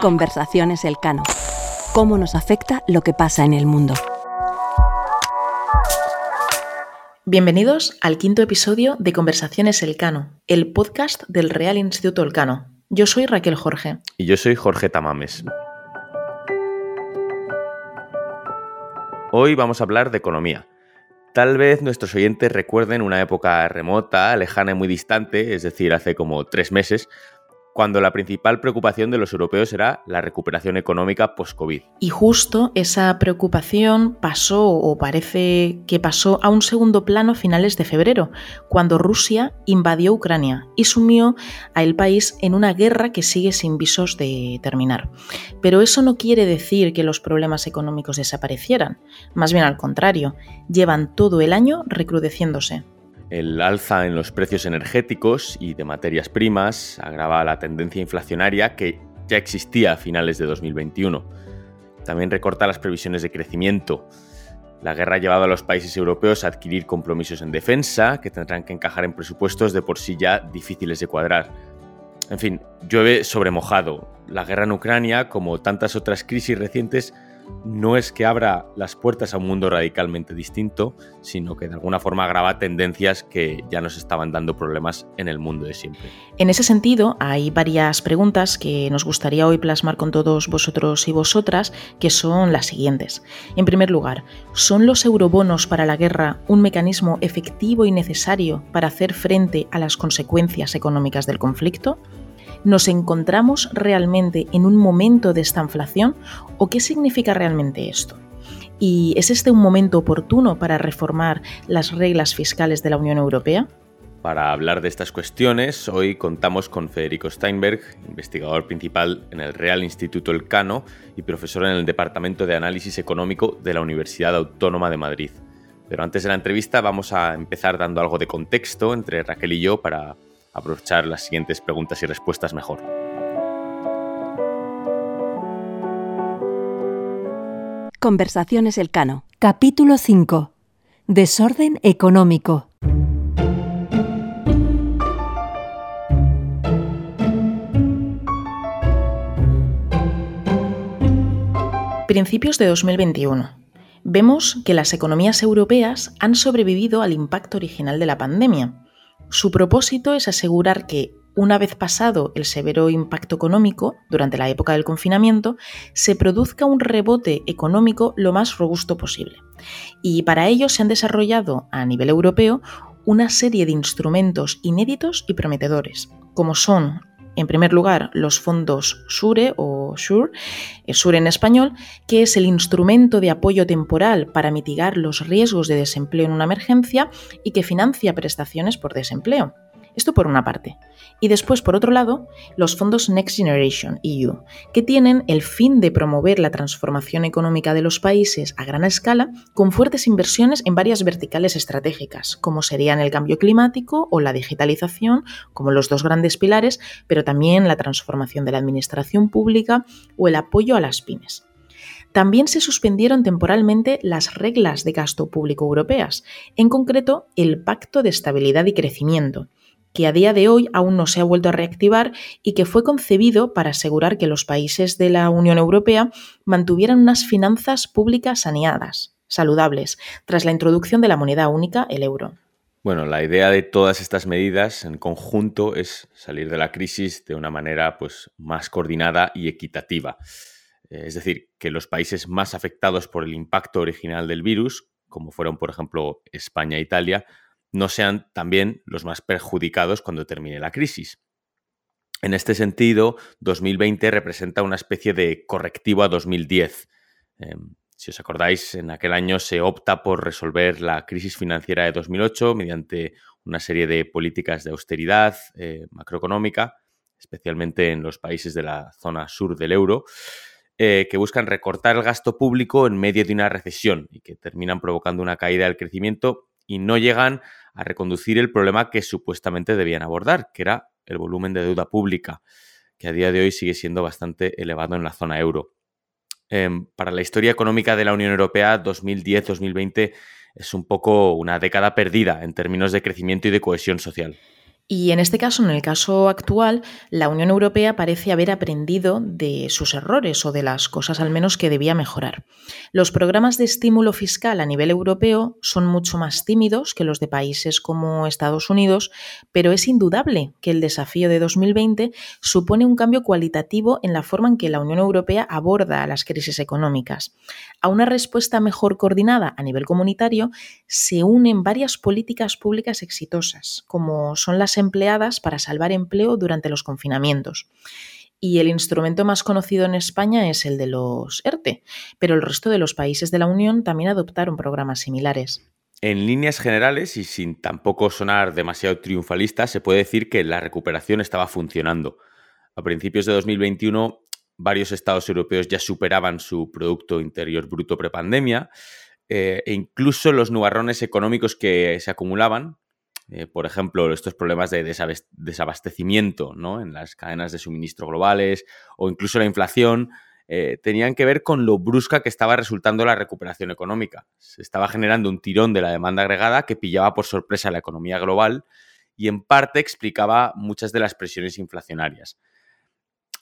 Conversaciones Elcano. ¿Cómo nos afecta lo que pasa en el mundo? Bienvenidos al quinto episodio de Conversaciones Elcano, el podcast del Real Instituto Elcano. Yo soy Raquel Jorge. Y yo soy Jorge Tamames. Hoy vamos a hablar de economía. Tal vez nuestros oyentes recuerden una época remota, lejana y muy distante, es decir, hace como tres meses, cuando la principal preocupación de los europeos era la recuperación económica post-COVID. Y justo esa preocupación pasó, o parece que pasó, a un segundo plano a finales de febrero, cuando Rusia invadió Ucrania y sumió a el país en una guerra que sigue sin visos de terminar. Pero eso no quiere decir que los problemas económicos desaparecieran, más bien al contrario, llevan todo el año recrudeciéndose. El alza en los precios energéticos y de materias primas agrava la tendencia inflacionaria que ya existía a finales de 2021. También recorta las previsiones de crecimiento. La guerra ha llevado a los países europeos a adquirir compromisos en defensa que tendrán que encajar en presupuestos de por sí ya difíciles de cuadrar. En fin, llueve sobre mojado. La guerra en Ucrania, como tantas otras crisis recientes, no es que abra las puertas a un mundo radicalmente distinto, sino que de alguna forma agrava tendencias que ya nos estaban dando problemas en el mundo de siempre. En ese sentido, hay varias preguntas que nos gustaría hoy plasmar con todos vosotros y vosotras, que son las siguientes. En primer lugar, ¿son los eurobonos para la guerra un mecanismo efectivo y necesario para hacer frente a las consecuencias económicas del conflicto? ¿Nos encontramos realmente en un momento de esta inflación o qué significa realmente esto? ¿Y es este un momento oportuno para reformar las reglas fiscales de la Unión Europea? Para hablar de estas cuestiones, hoy contamos con Federico Steinberg, investigador principal en el Real Instituto Elcano y profesor en el Departamento de Análisis Económico de la Universidad Autónoma de Madrid. Pero antes de la entrevista vamos a empezar dando algo de contexto entre Raquel y yo para aprovechar las siguientes preguntas y respuestas mejor. Conversaciones Elcano. Capítulo 5. Desorden económico. Principios de 2021. Vemos que las economías europeas han sobrevivido al impacto original de la pandemia su propósito es asegurar que, una vez pasado el severo impacto económico durante la época del confinamiento, se produzca un rebote económico lo más robusto posible. Y para ello se han desarrollado a nivel europeo una serie de instrumentos inéditos y prometedores, como son en primer lugar, los fondos SURE o SURE, eh, SURE en español, que es el instrumento de apoyo temporal para mitigar los riesgos de desempleo en una emergencia y que financia prestaciones por desempleo. Esto por una parte. Y después, por otro lado, los fondos Next Generation EU, que tienen el fin de promover la transformación económica de los países a gran escala con fuertes inversiones en varias verticales estratégicas, como serían el cambio climático o la digitalización, como los dos grandes pilares, pero también la transformación de la administración pública o el apoyo a las pymes. También se suspendieron temporalmente las reglas de gasto público europeas, en concreto el Pacto de Estabilidad y Crecimiento, que a día de hoy aún no se ha vuelto a reactivar y que fue concebido para asegurar que los países de la Unión Europea mantuvieran unas finanzas públicas saneadas, saludables, tras la introducción de la moneda única, el euro. Bueno, la idea de todas estas medidas en conjunto es salir de la crisis de una manera pues, más coordinada y equitativa. Eh, es decir, que los países más afectados por el impacto original del virus, como fueron por ejemplo España e Italia, no sean también los más perjudicados cuando termine la crisis. En este sentido, 2020 representa una especie de correctivo a 2010. Em, si os acordáis, en aquel año se opta por resolver la crisis financiera de 2008 mediante una serie de políticas de austeridad eh, macroeconómica, especialmente en los países de la zona sur del euro, eh, que buscan recortar el gasto público en medio de una recesión y que terminan provocando una caída del crecimiento y no llegan a reconducir el problema que supuestamente debían abordar, que era el volumen de deuda pública, que a día de hoy sigue siendo bastante elevado en la zona euro. Em, para la historia económica de la Unión Europea, 2010-2020 es un poco una década perdida en términos de crecimiento y de cohesión social. Y en este caso, en el caso actual, la Unión Europea parece haber aprendido de sus errores o de las cosas al menos que debía mejorar. Los programas de estímulo fiscal a nivel europeo son mucho más tímidos que los de países como Estados Unidos, pero es indudable que el desafío de 2020 supone un cambio cualitativo en la forma en que la Unión Europea aborda las crisis económicas. A una respuesta mejor coordinada a nivel comunitario se unen varias políticas públicas exitosas, como son las empleadas para salvar empleo durante los confinamientos. Y el instrumento más conocido en España es el de los ERTE, pero el resto de los países de la Unión también adoptaron programas similares. En líneas generales, y sin tampoco sonar demasiado triunfalista, se puede decir que la recuperación estaba funcionando. A principios de 2021, varios estados europeos ya superaban su Producto Interior Bruto prepandemia, eh, e incluso los nubarrones económicos que se acumulaban, eh, por ejemplo, estos problemas de desabastecimiento ¿no? en las cadenas de suministro globales o incluso la inflación, eh, tenían que ver con lo brusca que estaba resultando la recuperación económica. Se estaba generando un tirón de la demanda agregada que pillaba por sorpresa la economía global y en parte explicaba muchas de las presiones inflacionarias.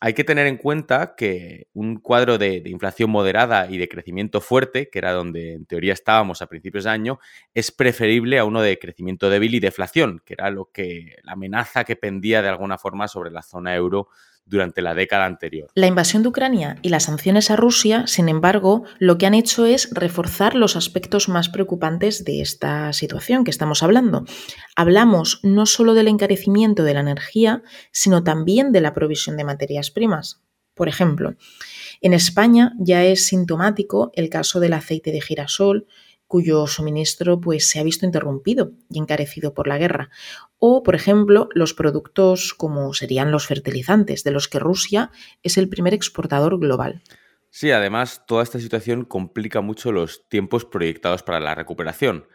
Hay que tener en cuenta que un cuadro de, inflación moderada y de crecimiento fuerte, que era donde en teoría estábamos a principios de año, es preferible a uno de crecimiento débil y deflación, que era lo que la amenaza que pendía de alguna forma sobre la zona euro durante la década anterior. La invasión de Ucrania y las sanciones a Rusia, sin embargo, lo que han hecho es reforzar los aspectos más preocupantes de esta situación que estamos hablando. Hablamos no solo del encarecimiento de la energía, sino también de la provisión de materias primas. Por ejemplo, en España ya es sintomático el caso del aceite de girasol, cuyo suministro pues, se ha visto interrumpido y encarecido por la guerra. O, por ejemplo, los productos como serían los fertilizantes, de los que Rusia es el primer exportador global. Sí, además, toda esta situación complica mucho los tiempos proyectados para la recuperación.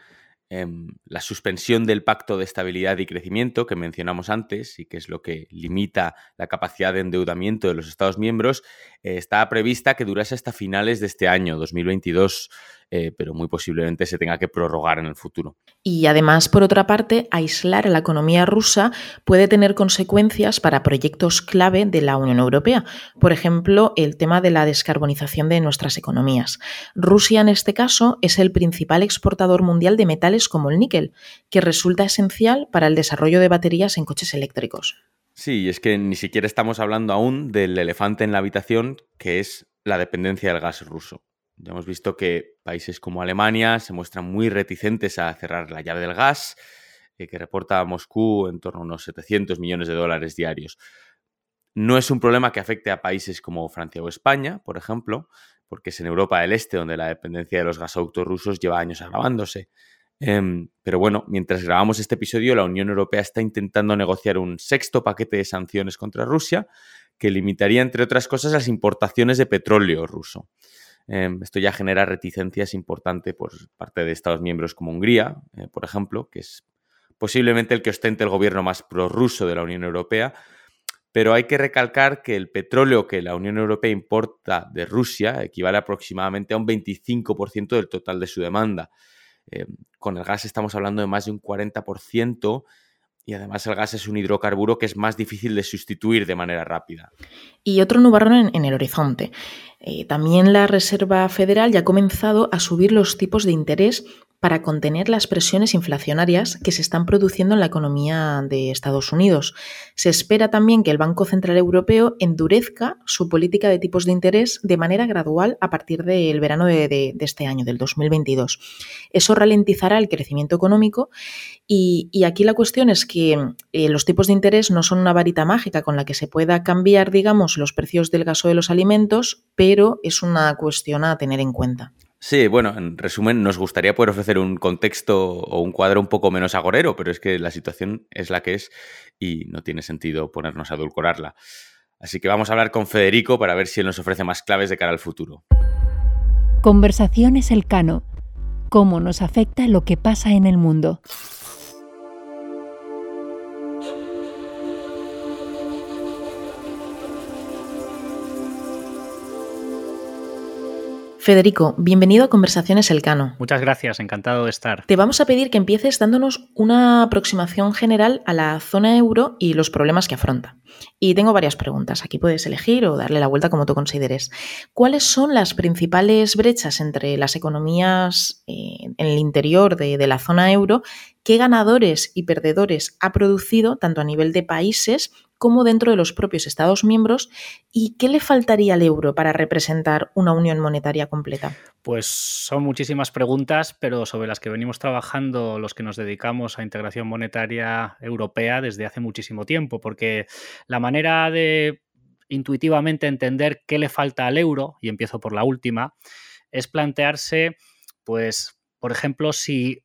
Em, la suspensión del pacto de estabilidad y crecimiento que mencionamos antes y que es lo que limita la capacidad de endeudamiento de los Estados miembros, eh, está prevista que durase hasta finales de este año, 2022. Eh, pero muy posiblemente se tenga que prorrogar en el futuro. Y además, por otra parte, aislar a la economía rusa puede tener consecuencias para proyectos clave de la Unión Europea. Por ejemplo, el tema de la descarbonización de nuestras economías. Rusia, en este caso, es el principal exportador mundial de metales como el níquel, que resulta esencial para el desarrollo de baterías en coches eléctricos. Sí, es que ni siquiera estamos hablando aún del elefante en la habitación, que es la dependencia del gas ruso. Ya hemos visto que países como Alemania se muestran muy reticentes a cerrar la llave del gas, eh, que reporta Moscú en torno a unos 700 millones de dólares diarios. No es un problema que afecte a países como Francia o España, por ejemplo, porque es en Europa del Este donde la dependencia de los gasoductos rusos lleva años agravándose. Em, pero bueno, mientras grabamos este episodio, la Unión Europea está intentando negociar un sexto paquete de sanciones contra Rusia que limitaría, entre otras cosas, las importaciones de petróleo ruso. Em, esto ya genera reticencias importantes por parte de Estados miembros como Hungría, eh, por ejemplo, que es posiblemente el que ostente el gobierno más prorruso de la Unión Europea. Pero hay que recalcar que el petróleo que la Unión Europea importa de Rusia equivale aproximadamente a un 25% del total de su demanda. Em, con el gas estamos hablando de más de un 40% y además el gas es un hidrocarburo que es más difícil de sustituir de manera rápida. Y otro nubarrón en, el horizonte. Eh, también la Reserva Federal ya ha comenzado a subir los tipos de interés para contener las presiones inflacionarias que se están produciendo en la economía de Estados Unidos. Se espera también que el Banco Central Europeo endurezca su política de tipos de interés de manera gradual a partir del verano de, este año, del 2022. Eso ralentizará el crecimiento económico y, aquí la cuestión es que eh, los tipos de interés no son una varita mágica con la que se pueda cambiar, digamos, los precios del gaso de los alimentos, pero es una cuestión a tener en cuenta. Sí, bueno, en resumen, nos gustaría poder ofrecer un contexto o un cuadro un poco menos agorero, pero es que la situación es la que es y no tiene sentido ponernos a edulcorarla. Así que vamos a hablar con Federico para ver si él nos ofrece más claves de cara al futuro. Conversaciones Elcano. ¿Cómo nos afecta lo que pasa en el mundo? Federico, bienvenido a Conversaciones Elcano. Muchas gracias, encantado de estar. Te vamos a pedir que empieces dándonos una aproximación general a la zona euro y los problemas que afronta. Y tengo varias preguntas, aquí puedes elegir o darle la vuelta como tú consideres. ¿Cuáles son las principales brechas entre las economías eh, en el interior de, de la zona euro? ¿Qué ganadores y perdedores ha producido tanto a nivel de países como dentro de los propios Estados miembros y qué le faltaría al euro para representar una unión monetaria completa? Pues son muchísimas preguntas, pero sobre las que venimos trabajando los que nos dedicamos a integración monetaria europea desde hace muchísimo tiempo, porque la manera de intuitivamente entender qué le falta al euro, y empiezo por la última, es plantearse, pues, por ejemplo, si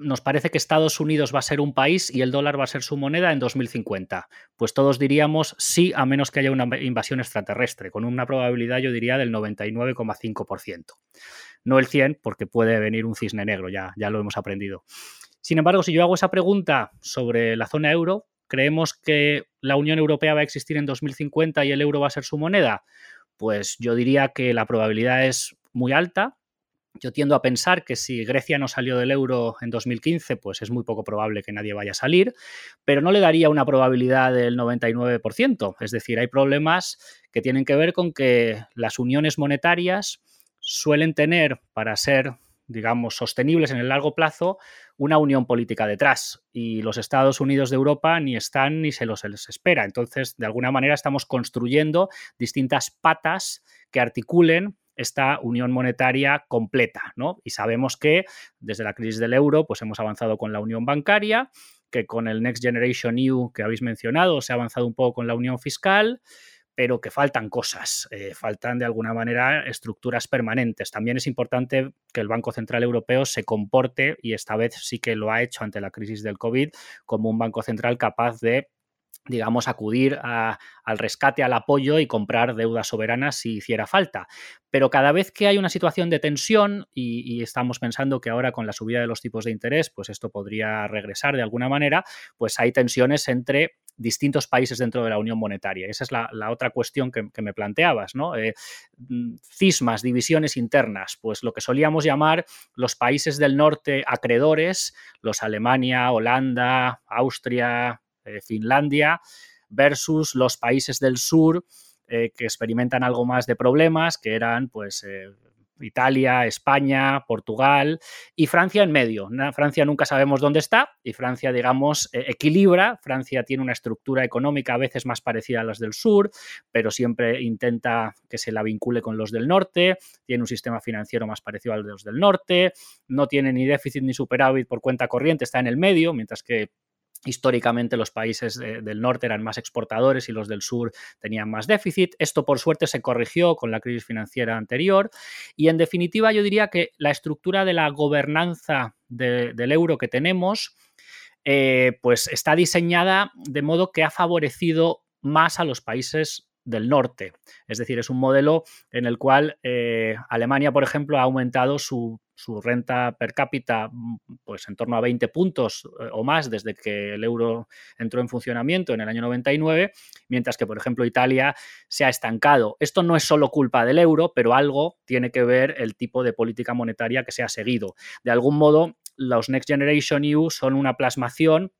nos parece que Estados Unidos va a ser un país y el dólar va a ser su moneda en 2050. Pues todos diríamos sí, a menos que haya una invasión extraterrestre, con una probabilidad, yo diría, del 99,5%. No el 100, porque puede venir un cisne negro, ya, ya lo hemos aprendido. Sin embargo, si yo hago esa pregunta sobre la zona euro, ¿creemos que la Unión Europea va a existir en 2050 y el euro va a ser su moneda? Pues yo diría que la probabilidad es muy alta, yo tiendo a pensar que si Grecia no salió del euro en 2015, pues es muy poco probable que nadie vaya a salir, pero no le daría una probabilidad del 99%. Es decir, hay problemas que tienen que ver con que las uniones monetarias suelen tener, para ser, digamos, sostenibles en el largo plazo, una unión política detrás. Y los Estados Unidos de Europa ni están ni se los espera. Entonces, de alguna manera, estamos construyendo distintas patas que articulen esta unión monetaria completa, ¿no? Y sabemos que desde la crisis del euro, pues hemos avanzado con la unión bancaria, que con el Next Generation EU que habéis mencionado se ha avanzado un poco con la unión fiscal, pero que faltan cosas, eh, faltan de alguna manera estructuras permanentes. También es importante que el Banco Central Europeo se comporte, y esta vez sí que lo ha hecho ante la crisis del COVID, como un Banco Central capaz de digamos, acudir al rescate, al apoyo y comprar deuda soberana si hiciera falta. Pero cada vez que hay una situación de tensión y, estamos pensando que ahora con la subida de los tipos de interés, pues esto podría regresar de alguna manera, pues hay tensiones entre distintos países dentro de la Unión Monetaria. Esa es la, otra cuestión que, me planteabas, ¿no? Eh, mm, cismas, divisiones internas, pues lo que solíamos llamar los países del norte acreedores, los Alemania, Holanda, Austria, eh, Finlandia versus los países del sur eh, que experimentan algo más de problemas, que eran pues eh, Italia, España, Portugal y Francia en medio. Francia nunca sabemos dónde está y Francia, digamos, equilibra. Francia tiene una estructura económica a veces más parecida a las del sur, pero siempre intenta que se la vincule con los del norte. Tiene un sistema financiero más parecido al de los del norte. No tiene ni déficit ni superávit por cuenta corriente, está en el medio, mientras que Históricamente los países del norte eran más exportadores y los del sur tenían más déficit. Esto por suerte se corrigió con la crisis financiera anterior y en definitiva yo diría que la estructura de la gobernanza del euro que tenemos eh, pues está diseñada de modo que ha favorecido más a los países del norte. Es decir, es un modelo en el cual eh, Alemania, por ejemplo, ha aumentado su, renta per cápita mm, pues en torno a 20 puntos eh, o más desde que el euro entró en funcionamiento en el año 99, mientras que, por ejemplo, Italia se ha estancado. Esto no es solo culpa del euro, pero algo tiene que ver el tipo de política monetaria que se ha seguido. De algún modo, los Next Generation EU son una plasmación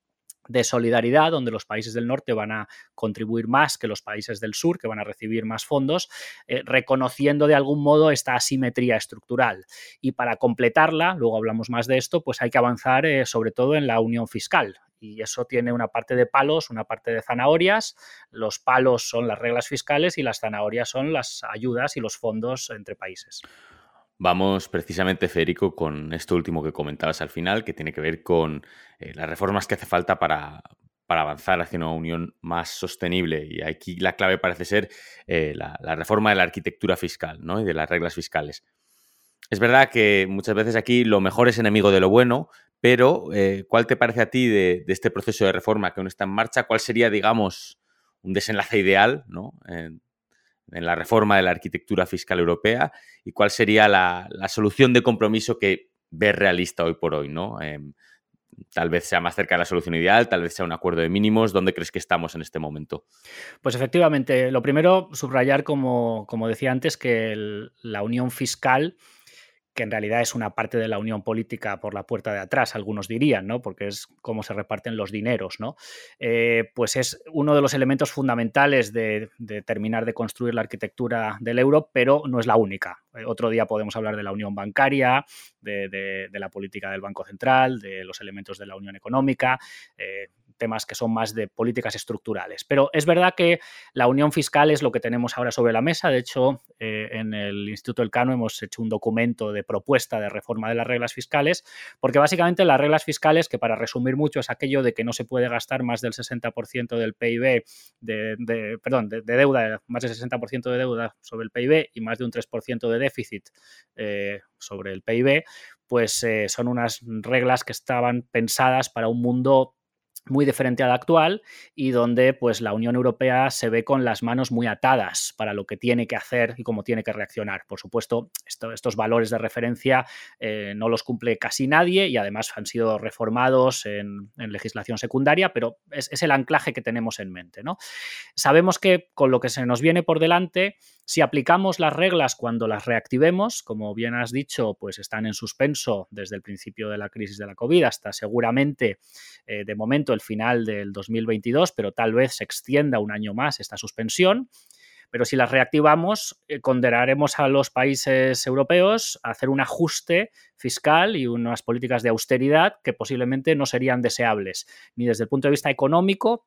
de solidaridad, donde los países del norte van a contribuir más que los países del sur, que van a recibir más fondos, eh, reconociendo de algún modo esta asimetría estructural. Y para completarla, luego hablamos más de esto, pues hay que avanzar eh, sobre todo en la unión fiscal. Y eso tiene una parte de palos, una parte de zanahorias. Los palos son las reglas fiscales y las zanahorias son las ayudas y los fondos entre países. Vamos precisamente, Federico, con esto último que comentabas al final, que tiene que ver con eh, las reformas que hace falta para, avanzar hacia una unión más sostenible. Y aquí la clave parece ser eh, la, reforma de la arquitectura fiscal ¿no? y de las reglas fiscales. Es verdad que muchas veces aquí lo mejor es enemigo de lo bueno, pero eh, ¿cuál te parece a ti de, este proceso de reforma que aún está en marcha? ¿Cuál sería, digamos, un desenlace ideal ¿no? En la reforma de la arquitectura fiscal europea y cuál sería la, solución de compromiso que ves realista hoy por hoy, ¿no? Em, tal vez sea más cerca de la solución ideal, tal vez sea un acuerdo de mínimos. ¿Dónde crees que estamos en este momento? Pues efectivamente, lo primero, subrayar, como, como decía antes, que la unión fiscal que en realidad es una parte de la unión política por la puerta de atrás, algunos dirían, ¿no? Porque es cómo se reparten los dineros, ¿no? Eh, pues es uno de los elementos fundamentales de, terminar de construir la arquitectura del euro, pero no es la única. Eh, otro día podemos hablar de la unión bancaria, de, la política del Banco Central, de los elementos de la unión económica. Eh, temas que son más de políticas estructurales. Pero es verdad que la unión fiscal es lo que tenemos ahora sobre la mesa. De hecho, eh, en el Instituto Elcano hemos hecho un documento de propuesta de reforma de las reglas fiscales, porque básicamente las reglas fiscales, que para resumir mucho es aquello de que no se puede gastar más del 60% del PIB, de, perdón, de, deuda, más del 60% de deuda sobre el PIB y más de un 3% de déficit eh, sobre el PIB, pues eh, son unas reglas que estaban pensadas para un mundo muy diferente al actual y donde pues la Unión Europea se ve con las manos muy atadas para lo que tiene que hacer y cómo tiene que reaccionar. Por supuesto, estos valores de referencia eh, no los cumple casi nadie y además han sido reformados en, legislación secundaria, pero es, es, el anclaje que tenemos en mente. ¿no? Sabemos que con lo que se nos viene por delante si aplicamos las reglas cuando las reactivemos, como bien has dicho, pues están en suspenso desde el principio de la crisis de la COVID hasta seguramente eh, de momento el final del 2022, pero tal vez se extienda un año más esta suspensión. Pero si las reactivamos, eh, condenaremos a los países europeos a hacer un ajuste fiscal y unas políticas de austeridad que posiblemente no serían deseables, ni desde el punto de vista económico,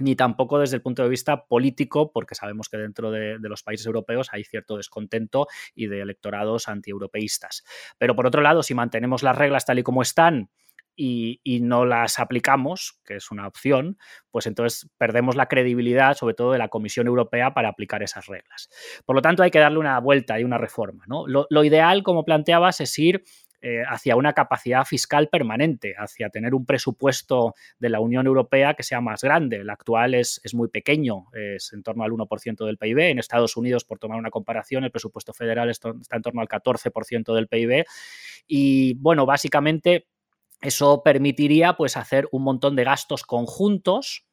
ni tampoco desde el punto de vista político, porque sabemos que dentro de, los países europeos hay cierto descontento y de electorados antieuropeístas. Pero por otro lado, si mantenemos las reglas tal y como están, y, no las aplicamos, que es una opción, pues entonces perdemos la credibilidad, sobre todo de la Comisión Europea, para aplicar esas reglas. Por lo tanto, hay que darle una vuelta y una reforma. ¿no? lo ideal, como planteabas, es ir eh, hacia una capacidad fiscal permanente, hacia tener un presupuesto de la Unión Europea que sea más grande. El actual es, es muy pequeño, es en torno al 1% del PIB. En Estados Unidos, por tomar una comparación, el presupuesto federal está en torno al 14% del PIB. Y bueno, básicamente eso permitiría pues hacer un montón de gastos conjuntos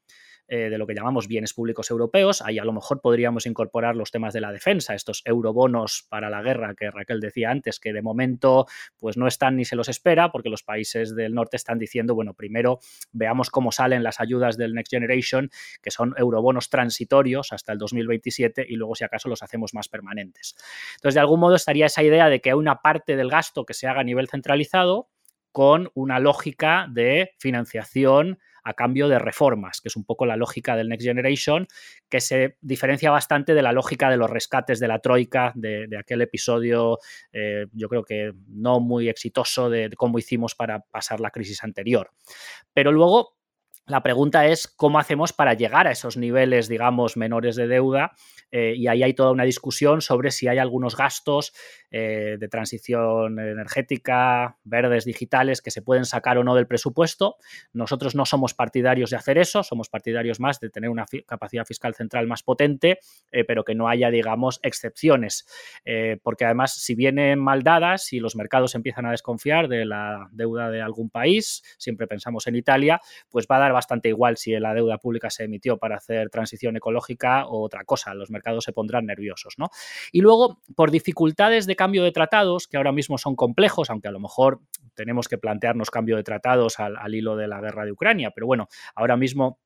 eh, de lo que llamamos bienes públicos europeos. Ahí a lo mejor podríamos incorporar los temas de la defensa, estos eurobonos para la guerra que Raquel decía antes, que de momento pues no están ni se los espera, porque los países del norte están diciendo, bueno, primero veamos cómo salen las ayudas del Next Generation, que son eurobonos transitorios hasta el 2027, y luego si acaso los hacemos más permanentes. Entonces, de algún modo estaría esa idea de que hay una parte del gasto que se haga a nivel centralizado con una lógica de financiación a cambio de reformas, que es un poco la lógica del Next Generation, que se diferencia bastante de la lógica de los rescates de la Troika, de, aquel episodio, eh, yo creo que no muy exitoso de cómo hicimos para pasar la crisis anterior. Pero luego la pregunta es cómo hacemos para llegar a esos niveles, digamos, menores de deuda. Eh, y ahí hay toda una discusión sobre si hay algunos gastos eh, de transición energética, verdes, digitales, que se pueden sacar o no del presupuesto. Nosotros no somos partidarios de hacer eso, somos partidarios más de tener una capacidad fiscal central más potente, eh, pero que no haya, digamos, excepciones. porque además, si vienen mal dadas y los mercados empiezan a desconfiar de la deuda de algún país, siempre pensamos en Italia, pues va a dar bastante igual si la deuda pública se emitió para hacer transición ecológica o otra cosa. Los mercados se pondrán nerviosos, ¿no? Y luego, por dificultades de cambio de tratados, que ahora mismo son complejos, aunque a lo mejor tenemos que plantearnos cambio de tratados al, al hilo de la guerra de Ucrania, pero bueno, ahora mismo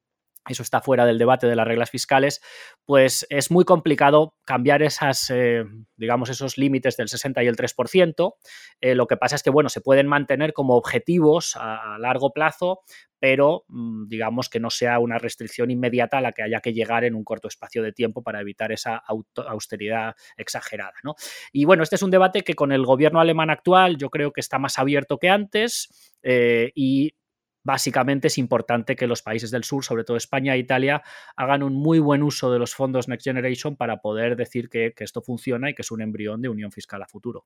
eso está fuera del debate de las reglas fiscales, pues es muy complicado cambiar esas, eh, digamos, esos límites del 60 y el 3%. Eh, lo que pasa es que, bueno, se pueden mantener como objetivos a, largo plazo, pero mm, digamos que no sea una restricción inmediata a la que haya que llegar en un corto espacio de tiempo para evitar esa austeridad exagerada. ¿no? Y bueno, este es un debate que con el gobierno alemán actual yo creo que está más abierto que antes eh, y básicamente es importante que los países del sur, sobre todo España e Italia, hagan un muy buen uso de los fondos Next Generation para poder decir que, esto funciona y que es un embrión de unión fiscal a futuro.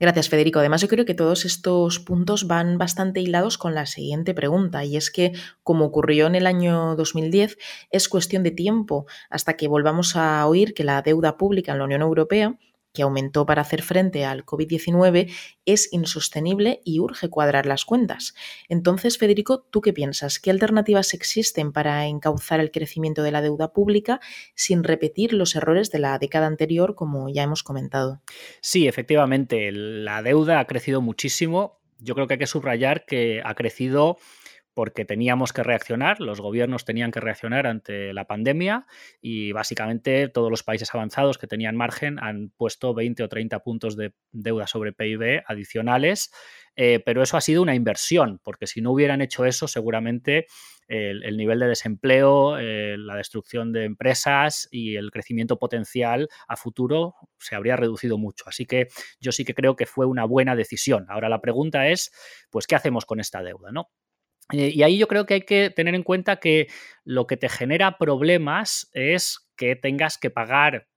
Gracias, Federico. Además, yo creo que todos estos puntos van bastante hilados con la siguiente pregunta, y es que, como ocurrió en el año 2010, es cuestión de tiempo hasta que volvamos a oír que la deuda pública en la Unión Europea que aumentó para hacer frente al COVID-19, es insostenible y urge cuadrar las cuentas. Entonces, Federico, ¿tú qué piensas? ¿Qué alternativas existen para encauzar el crecimiento de la deuda pública sin repetir los errores de la década anterior, como ya hemos comentado? Sí, efectivamente, la deuda ha crecido muchísimo. Yo creo que hay que subrayar que ha crecido porque teníamos que reaccionar, los gobiernos tenían que reaccionar ante la pandemia y básicamente todos los países avanzados que tenían margen han puesto 20 o 30 puntos de deuda sobre PIB adicionales, eh, pero eso ha sido una inversión, porque si no hubieran hecho eso seguramente el, nivel de desempleo, eh, la destrucción de empresas y el crecimiento potencial a futuro se habría reducido mucho. Así que yo sí que creo que fue una buena decisión. Ahora la pregunta es, pues, ¿qué hacemos con esta deuda? ¿no? Eh, y ahí yo creo que hay que tener en cuenta que lo que te genera problemas es que tengas que pagar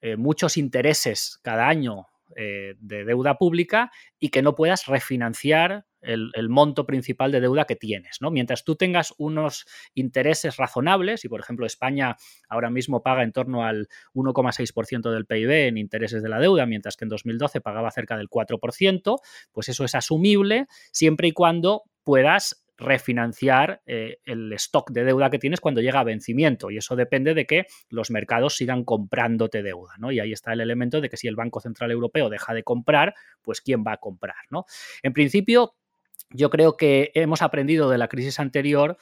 eh, muchos intereses cada año eh, de deuda pública y que no puedas refinanciar el, monto principal de deuda que tienes. ¿no? Mientras tú tengas unos intereses razonables, y por ejemplo España ahora mismo paga en torno al 1,6% del PIB en intereses de la deuda, mientras que en 2012 pagaba cerca del 4%, pues eso es asumible siempre y cuando puedas refinanciar eh, el stock de deuda que tienes cuando llega a vencimiento. Y eso depende de que los mercados sigan comprándote deuda. ¿no? Y ahí está el elemento de que si el Banco Central Europeo deja de comprar, pues ¿quién va a comprar? ¿no? En principio, yo creo que hemos aprendido de la crisis anterior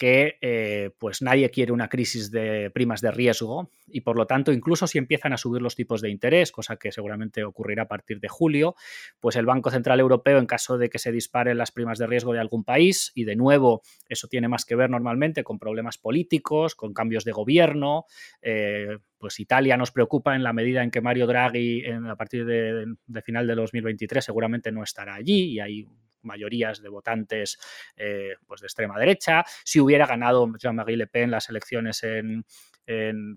que eh, pues nadie quiere una crisis de primas de riesgo y por lo tanto incluso si empiezan a subir los tipos de interés, cosa que seguramente ocurrirá a partir de julio, pues el Banco Central Europeo en caso de que se disparen las primas de riesgo de algún país y de nuevo eso tiene más que ver normalmente con problemas políticos, con cambios de gobierno, eh, pues Italia nos preocupa en la medida en que Mario Draghi a partir de, de final de 2023 seguramente no estará allí y hay mayorías de votantes eh, pues de extrema derecha. Si hubiera ganado Jean-Marie Le Pen las elecciones en,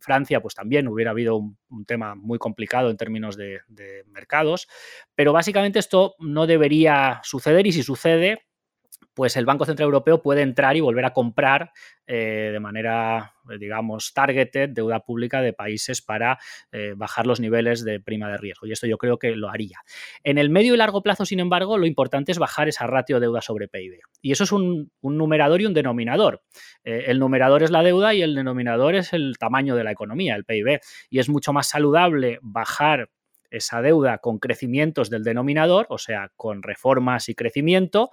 Francia, pues también hubiera habido un, tema muy complicado en términos de, de mercados. Pero básicamente esto no debería suceder y si sucede, pues el Banco Central Europeo puede entrar y volver a comprar eh, de manera, eh, digamos, targeted deuda pública de países para eh, bajar los niveles de prima de riesgo. Y esto yo creo que lo haría. En el medio y largo plazo, sin embargo, lo importante es bajar esa ratio deuda sobre PIB. Y eso es un, un numerador y un denominador. el numerador es la deuda y el denominador es el tamaño de la economía, el PIB. Y es mucho más saludable bajar esa deuda con crecimientos del denominador, o sea, con reformas y crecimiento,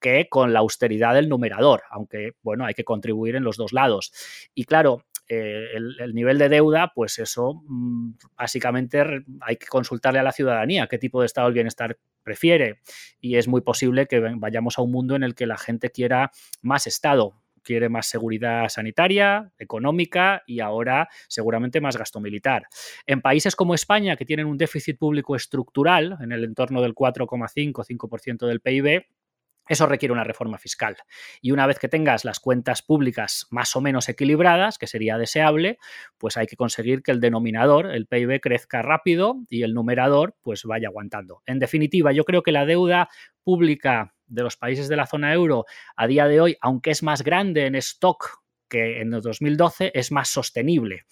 que con la austeridad del numerador, aunque, bueno, hay que contribuir en los dos lados. Y claro, eh, el, nivel de deuda, pues eso mm, básicamente hay que consultarle a la ciudadanía qué tipo de estado del bienestar prefiere. Y es muy posible que vayamos a un mundo en el que la gente quiera más Estado, quiere más seguridad sanitaria, económica y ahora seguramente más gasto militar. En países como España, que tienen un déficit público estructural en el entorno del 4,5-5% del PIB, eso requiere una reforma fiscal. Y una vez que tengas las cuentas públicas más o menos equilibradas, que sería deseable, pues hay que conseguir que el denominador, el PIB, crezca rápido y el numerador pues vaya aguantando. En definitiva, yo creo que la deuda pública de los países de la zona euro a día de hoy, aunque es más grande en stock que en el 2012, es más sostenible.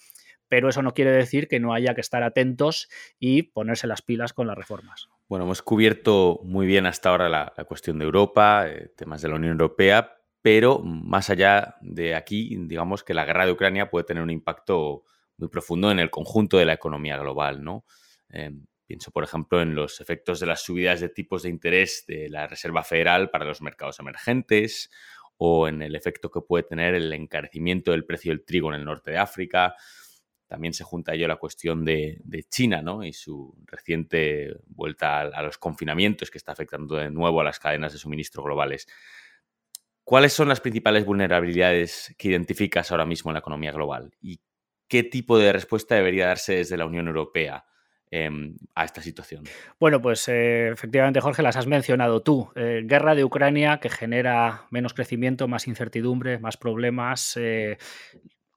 Pero eso no quiere decir que no haya que estar atentos y ponerse las pilas con las reformas. Bueno, hemos cubierto muy bien hasta ahora la, cuestión de Europa, eh, temas de la Unión Europea, pero más allá de aquí, digamos que la guerra de Ucrania puede tener un impacto muy profundo en el conjunto de la economía global, ¿no? Em, Pienso, por ejemplo, en los efectos de las subidas de tipos de interés de la Reserva Federal para los mercados emergentes o en el efecto que puede tener el encarecimiento del precio del trigo en el norte de África. También se junta a ello la cuestión de, China ¿no? y su reciente vuelta a, los confinamientos que está afectando de nuevo a las cadenas de suministro globales. ¿Cuáles son las principales vulnerabilidades que identificas ahora mismo en la economía global? ¿Y qué tipo de respuesta debería darse desde la Unión Europea Em, a esta situación? Bueno, pues eh, efectivamente, Jorge, las has mencionado tú. Eh, guerra de Ucrania que genera menos crecimiento, más incertidumbre, más problemas. Eh,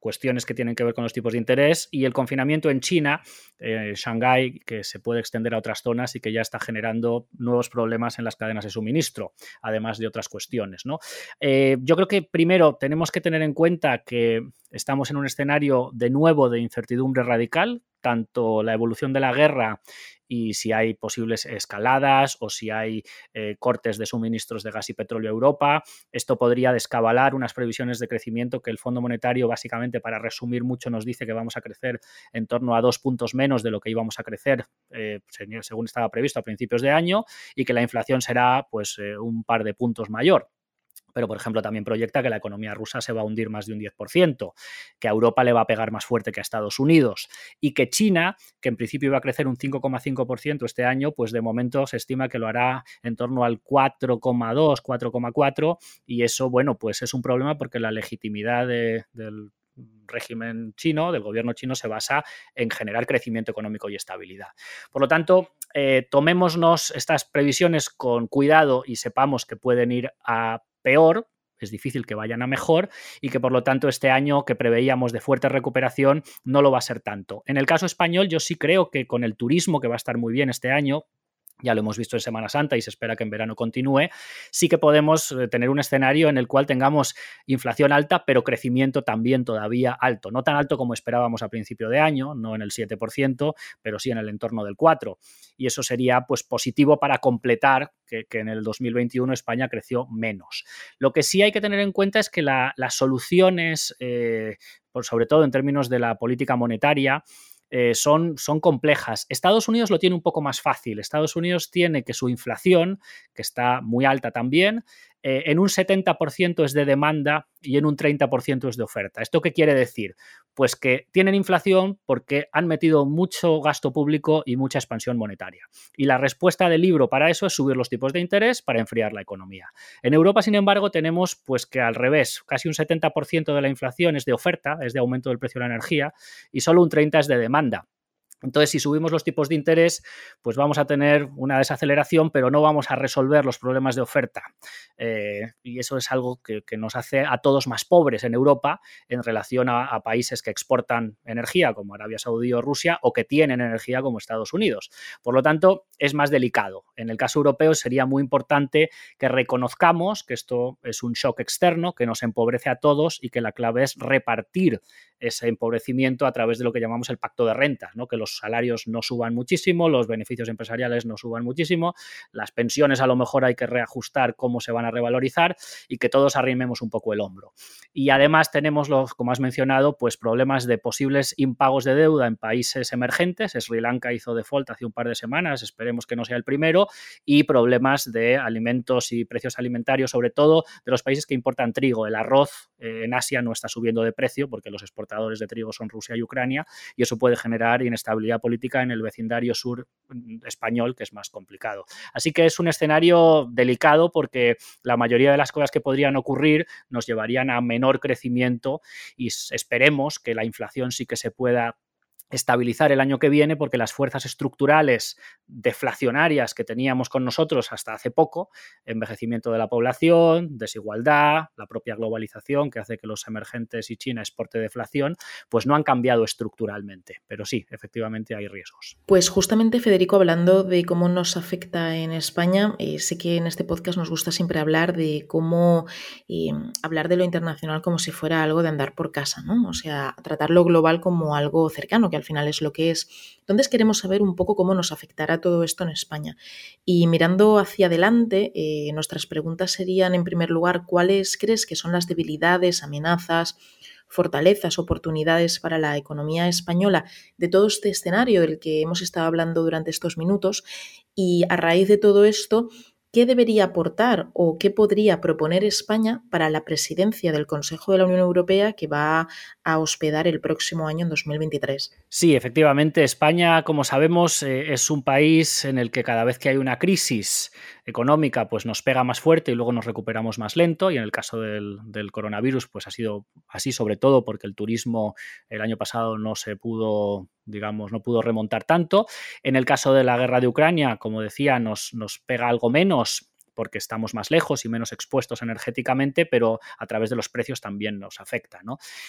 cuestiones que tienen que ver con los tipos de interés y el confinamiento en China, Shanghái, que se puede extender a otras zonas y que ya está generando nuevos problemas en las cadenas de suministro, además de otras cuestiones. ¿no? yo creo que primero tenemos que tener en cuenta que estamos en un escenario de nuevo de incertidumbre radical, tanto la evolución de la guerra y si hay posibles escaladas o si hay eh, cortes de suministros de gas y petróleo a Europa. Esto podría descabalar unas previsiones de crecimiento que el Fondo Monetario, básicamente, para resumir mucho, nos dice que vamos a crecer en torno a dos puntos menos de lo que íbamos a crecer eh, según estaba previsto a principios de año y que la inflación será pues eh, un par de puntos mayor pero por ejemplo también proyecta que la economía rusa se va a hundir más de un 10%, que a Europa le va a pegar más fuerte que a Estados Unidos y que China, que en principio iba a crecer un 5,5% este año, pues de momento se estima que lo hará en torno al 4,2, 4,4 y eso, bueno, pues es un problema porque la legitimidad del régimen chino, del gobierno chino, se basa en generar crecimiento económico y estabilidad. Por lo tanto, eh, tomémonos estas previsiones con cuidado y sepamos que pueden ir a peor, es difícil que vayan a mejor y que por lo tanto este año que preveíamos de fuerte recuperación no lo va a ser tanto. En el caso español yo sí creo que con el turismo que va a estar muy bien este año, ya lo hemos visto en Semana Santa y se espera que en verano continúe, sí que podemos eh, tener un escenario en el cual tengamos inflación alta, pero crecimiento también todavía alto. No tan alto como esperábamos a principio de año, no en el 7%, pero sí en el entorno del 4%. Y eso sería pues, positivo para completar que, en el 2021 España creció menos. Lo que sí hay que tener en cuenta es que las soluciones, eh, sobre todo en términos de la política monetaria, eh, son, son complejas. Estados Unidos lo tiene un poco más fácil. Estados Unidos tiene que su inflación, que está muy alta también, eh, en un 70% es de demanda y en un 30% es de oferta. ¿Esto qué quiere decir? Pues que tienen inflación porque han metido mucho gasto público y mucha expansión monetaria. Y la respuesta del libro para eso es subir los tipos de interés para enfriar la economía. En Europa, sin embargo, tenemos pues que al revés, casi un 70% de la inflación es de oferta, es de aumento del precio de la energía y solo un 30% es de demanda. Entonces, si subimos los tipos de interés, pues vamos a tener una desaceleración, pero no vamos a resolver los problemas de oferta. Eh, y eso es algo que, nos hace a todos más pobres en Europa en relación a, países que exportan energía, como Arabia Saudí o Rusia, o que tienen energía, como Estados Unidos. Por lo tanto, es más delicado. En el caso europeo sería muy importante que reconozcamos que esto es un shock externo, que nos empobrece a todos y que la clave es repartir ese empobrecimiento a través de lo que llamamos el pacto de renta, ¿no? que los salarios no suban muchísimo, los beneficios empresariales no suban muchísimo, las pensiones a lo mejor hay que reajustar cómo se van a revalorizar y que todos arrimemos un poco el hombro. Y además tenemos, los, como has mencionado, pues problemas de posibles impagos de deuda en países emergentes. Sri Lanka hizo default hace un par de semanas, esperemos que no sea el primero, y problemas de alimentos y precios alimentarios, sobre todo de los países que importan trigo. El arroz eh, en Asia no está subiendo de precio porque los exportadores de trigo son Rusia y Ucrania y eso puede generar inestabilidad política en el vecindario sur mm, español, que es más complicado. Así que es un escenario delicado porque la mayoría de las cosas que podrían ocurrir nos llevarían a menor crecimiento y esperemos que la inflación sí que se pueda estabilizar el año que viene porque las fuerzas estructurales deflacionarias que teníamos con nosotros hasta hace poco, envejecimiento de la población, desigualdad, la propia globalización que hace que los emergentes y China exporte deflación, pues no han cambiado estructuralmente. Pero sí, efectivamente hay riesgos. Pues justamente, Federico, hablando de cómo nos afecta en España, eh, sé que en este podcast nos gusta siempre hablar de cómo eh, hablar de lo internacional como si fuera algo de andar por casa, ¿no? O sea, tratar lo global como algo cercano, que al final es lo que es. Entonces queremos saber un poco cómo nos afectará todo esto en España. Y mirando hacia adelante, eh, nuestras preguntas serían, en primer lugar, ¿cuáles crees que son las debilidades, amenazas, fortalezas, oportunidades para la economía española de todo este escenario del que hemos estado hablando durante estos minutos? Y a raíz de todo esto, ¿Qué debería aportar o qué podría proponer España para la presidencia del Consejo de la Unión Europea que va a hospedar el próximo año en 2023? Sí, efectivamente, España, como sabemos, eh, es un país en el que cada vez que hay una crisis económica, pues nos pega más fuerte y luego nos recuperamos más lento. Y en el caso del, del coronavirus, pues ha sido así, sobre todo porque el turismo el año pasado no se pudo digamos, no pudo remontar tanto. En el caso de la guerra de Ucrania, como decía, nos, nos pega algo menos porque estamos más lejos y menos expuestos energéticamente, pero a través de los precios también nos afecta.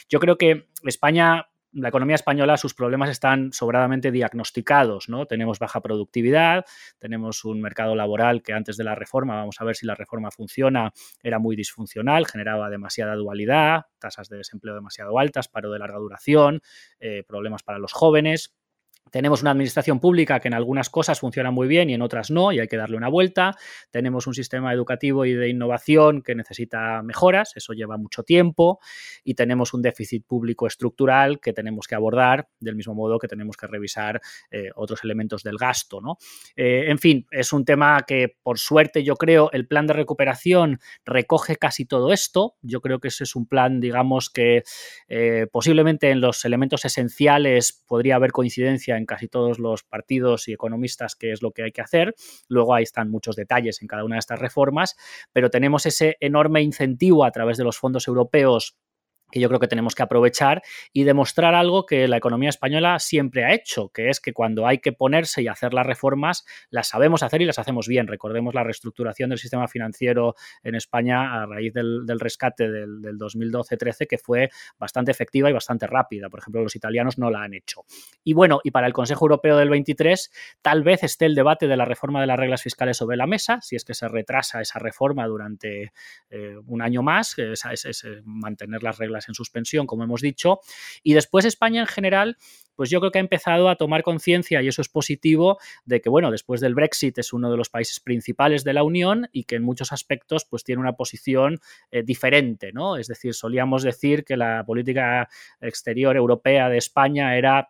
Yo creo que España la economía española, sus problemas están sobradamente diagnosticados, ¿no? Tenemos baja productividad, tenemos un mercado laboral que antes de la reforma, vamos a ver si la reforma funciona, era muy disfuncional, generaba demasiada dualidad, tasas de desempleo demasiado altas, paro de larga duración, eh, problemas para los jóvenes. Tenemos una administración pública que en algunas cosas funciona muy bien y en otras no, y hay que darle una vuelta. Tenemos un sistema educativo y de innovación que necesita mejoras, eso lleva mucho tiempo. Y tenemos un déficit público estructural que tenemos que abordar del mismo modo que tenemos que revisar eh, otros elementos del gasto. ¿no? Eh, en fin, es un tema que por suerte yo creo el plan de recuperación recoge casi todo esto. Yo creo que ese es un plan, digamos, que eh, posiblemente en los elementos esenciales podría haber coincidencia en casi todos los partidos y economistas qué es lo que hay que hacer. Luego ahí están muchos detalles en cada una de estas reformas, pero tenemos ese enorme incentivo a través de los fondos europeos que yo creo que tenemos que aprovechar y demostrar algo que la economía española siempre ha hecho, que es que cuando hay que ponerse y hacer las reformas, las sabemos hacer y las hacemos bien. Recordemos la reestructuración del sistema financiero en España a raíz del, rescate del, 2012-13, que fue bastante efectiva y bastante rápida. Por ejemplo, los italianos no la han hecho. Y bueno, y para el Consejo Europeo del 23, tal vez esté el debate de la reforma de las reglas fiscales sobre la mesa, si es que se retrasa esa reforma durante eh, un año más, es mantener las reglas en suspensión, como hemos dicho, y después España en general pues yo creo que ha empezado a tomar conciencia, y eso es positivo, de que, bueno, después del Brexit es uno de los países principales de la Unión y que en muchos aspectos pues tiene una posición eh, diferente, ¿no? Es decir, solíamos decir que la política exterior europea de España era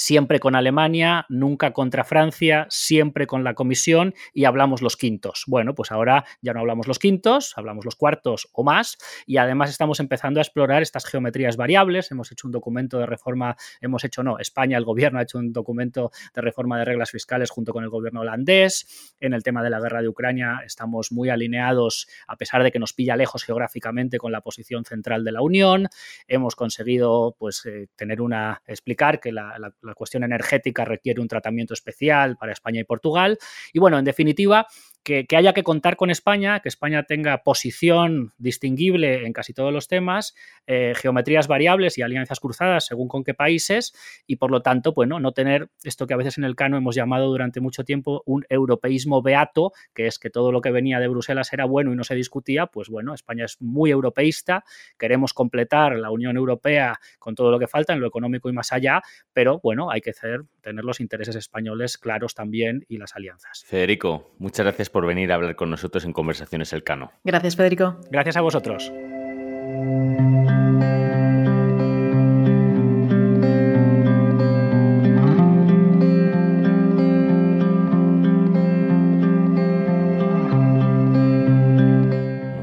siempre con Alemania, nunca contra Francia, siempre con la Comisión y hablamos los quintos. Bueno, pues ahora ya no hablamos los quintos, hablamos los cuartos o más y además estamos empezando a explorar estas geometrías variables. Hemos hecho un documento de reforma, hemos hecho no, España, el gobierno ha hecho un documento de reforma de reglas fiscales junto con el gobierno holandés. En el tema de la guerra de Ucrania estamos muy alineados, a pesar de que nos pilla lejos geográficamente con la posición central de la Unión. Hemos conseguido pues eh, tener una, explicar que la la cuestión energética requiere un tratamiento especial para España y Portugal. Y bueno, en definitiva, que, haya que contar con España, que España tenga posición distinguible en casi todos los temas, eh, geometrías variables y alianzas cruzadas según con qué países, y por lo tanto, bueno, no tener esto que a veces en el Cano hemos llamado durante mucho tiempo un europeísmo beato, que es que todo lo que venía de Bruselas era bueno y no se discutía, pues bueno, España es muy europeísta, queremos completar la Unión Europea con todo lo que falta en lo económico y más allá, pero bueno, hay que tener los intereses españoles claros también y las alianzas. Federico, muchas gracias por venir a hablar con nosotros en Conversaciones Elcano. Gracias, Federico. Gracias a vosotros.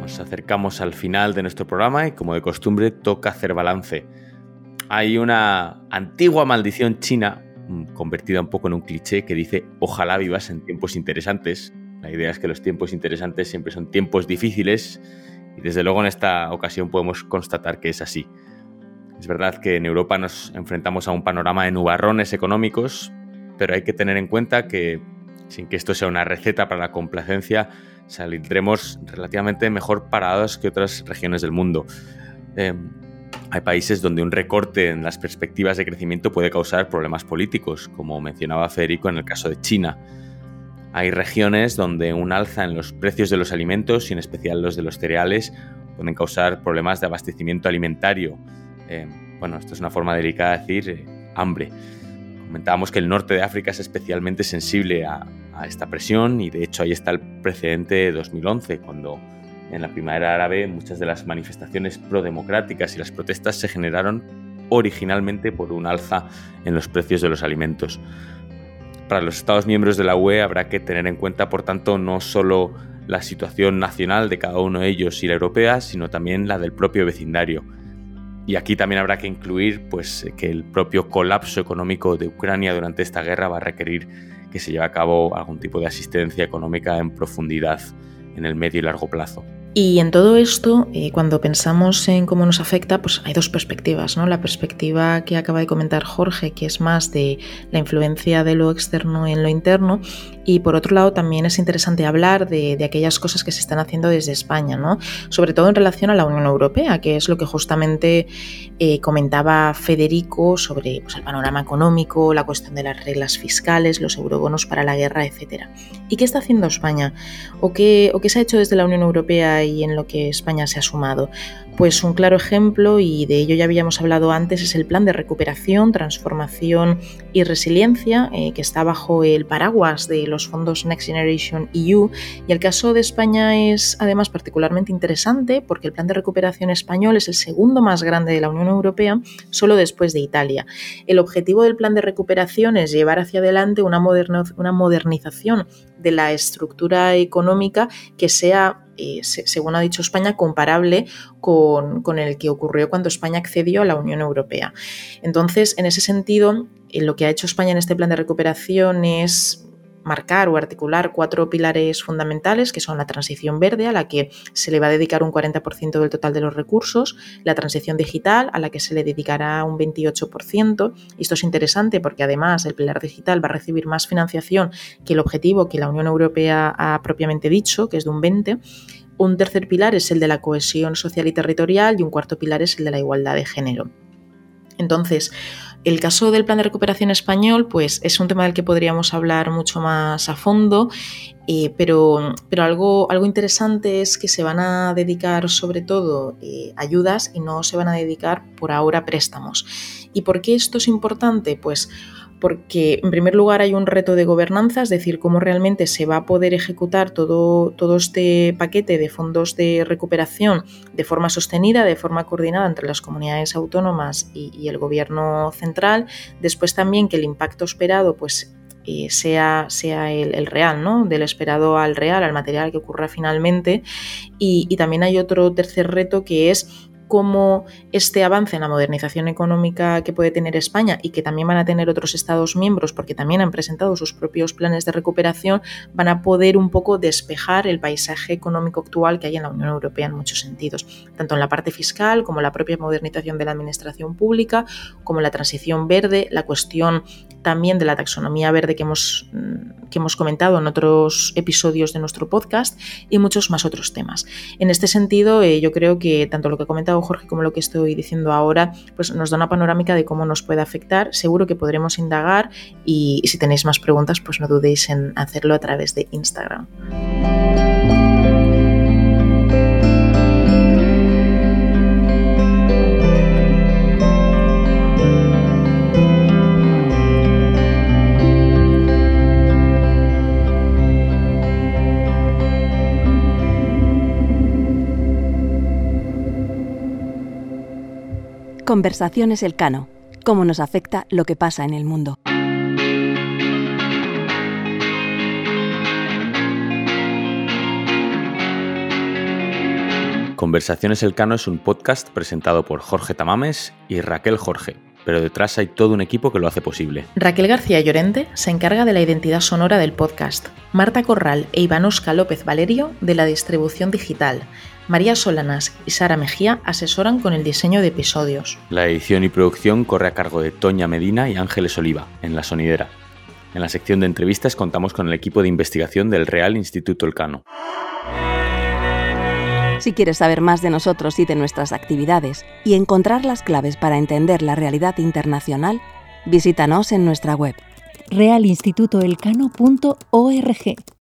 Nos acercamos al final de nuestro programa y como de costumbre toca hacer balance. Hay una antigua maldición china mm, convertida un poco en un cliché que dice ojalá vivas en tiempos interesantes la idea es que los tiempos interesantes siempre son tiempos difíciles y desde luego en esta ocasión podemos constatar que es así. Es verdad que en Europa nos enfrentamos a un panorama de nubarrones económicos, pero hay que tener en cuenta que sin que esto sea una receta para la complacencia, saldremos relativamente mejor parados que otras regiones del mundo. Eh, hay países donde un recorte en las perspectivas de crecimiento puede causar problemas políticos, como mencionaba Federico en el caso de China. Hay regiones donde un alza en los precios de los alimentos y en especial los de los cereales pueden causar problemas de abastecimiento alimentario. Eh, bueno, esto es una forma delicada de decir eh, hambre. Comentábamos que el norte de África es especialmente sensible a, a esta presión y de hecho ahí está el precedente de 2011, cuando en la primavera árabe muchas de las manifestaciones prodemocráticas y las protestas se generaron originalmente por un alza en los precios de los alimentos. Para los Estados miembros de la UE habrá que tener en cuenta, por tanto, no solo la situación nacional de cada uno de ellos y la europea, sino también la del propio vecindario. Y aquí también habrá que incluir pues, que el propio colapso económico de Ucrania durante esta guerra va a requerir que se lleve a cabo algún tipo de asistencia económica en profundidad en el medio y largo plazo. Y en todo esto, eh, cuando pensamos en cómo nos afecta, pues hay dos perspectivas, ¿no? La perspectiva que acaba de comentar Jorge, que es más de la influencia de lo externo en lo interno, y por otro lado también es interesante hablar de, aquellas cosas que se están haciendo desde España, ¿no? Sobre todo en relación a la Unión Europea, que es lo que justamente eh, comentaba Federico sobre pues, el panorama económico, la cuestión de las reglas fiscales, los eurobonos para la guerra, etc. ¿Y qué está haciendo España? ¿O qué, o qué se ha hecho desde la Unión Europea? Y en lo que España se ha sumado. Pues un claro ejemplo, y de ello ya habíamos hablado antes, es el plan de recuperación, transformación y resiliencia, eh, que está bajo el paraguas de los fondos Next Generation EU. Y el caso de España es además particularmente interesante porque el plan de recuperación español es el segundo más grande de la Unión Europea, solo después de Italia. El objetivo del plan de recuperación es llevar hacia adelante una, modernización de la estructura económica que sea eh, según ha dicho España, comparable con, con, el que ocurrió cuando España accedió a la Unión Europea. Entonces, en ese sentido, eh, lo que ha hecho España en este plan de recuperación es marcar o articular cuatro pilares fundamentales, que son la transición verde, a la que se le va a dedicar un 40% del total de los recursos, la transición digital, a la que se le dedicará un 28%. Esto es interesante porque además el pilar digital va a recibir más financiación que el objetivo que la Unión Europea ha propiamente dicho, que es de un 20%. Un tercer pilar es el de la cohesión social y territorial y un cuarto pilar es el de la igualdad de género. Entonces, el caso del plan de recuperación español, pues es un tema del que podríamos hablar mucho más a fondo, eh, pero, pero algo, algo, interesante es que se van a dedicar sobre todo eh, ayudas y no se van a dedicar por ahora préstamos. ¿Y por qué esto es importante? Pues porque en primer lugar hay un reto de gobernanza, es decir, cómo realmente se va a poder ejecutar todo, todo este paquete de fondos de recuperación de forma sostenida, de forma coordinada entre las comunidades autónomas y, el gobierno central. Después también que el impacto esperado pues, sea, sea el, real, ¿no? del esperado al real, al material que ocurra finalmente. y también hay otro tercer reto que es cómo este avance en la modernización económica que puede tener España y que también van a tener otros Estados miembros, porque también han presentado sus propios planes de recuperación, van a poder un poco despejar el paisaje económico actual que hay en la Unión Europea en muchos sentidos, tanto en la parte fiscal como la propia modernización de la administración pública, como la transición verde, la cuestión también de la taxonomía verde que hemos, mm, que hemos comentado en otros episodios de nuestro podcast y muchos más otros temas. En este sentido, eh, yo creo que tanto lo que ha comentado Jorge como lo que estoy diciendo ahora, pues nos da una panorámica de cómo nos puede afectar. Seguro que podremos indagar y si tenéis más preguntas, pues no dudéis en hacerlo a través de Instagram. Conversaciones Elcano. Cómo nos afecta lo que pasa en el mundo. Conversaciones Elcano es un podcast presentado por Jorge Tamames y Raquel Jorge, pero detrás hay todo un equipo que lo hace posible. Raquel García Llorente se encarga de la identidad sonora del podcast, Marta Corral e Ivanosca López Valerio de la distribución digital, María Solanas y Sara Mejía asesoran con el diseño de episodios. La edición y producción corre a cargo de Toña Medina y Ángeles Oliva, en La Sonidera. En la sección de entrevistas contamos con el equipo de investigación del Real Instituto Elcano. Si quieres saber más de nosotros y de nuestras actividades y encontrar las claves para entender la realidad internacional, visítanos en nuestra web realinstitutoelcano.org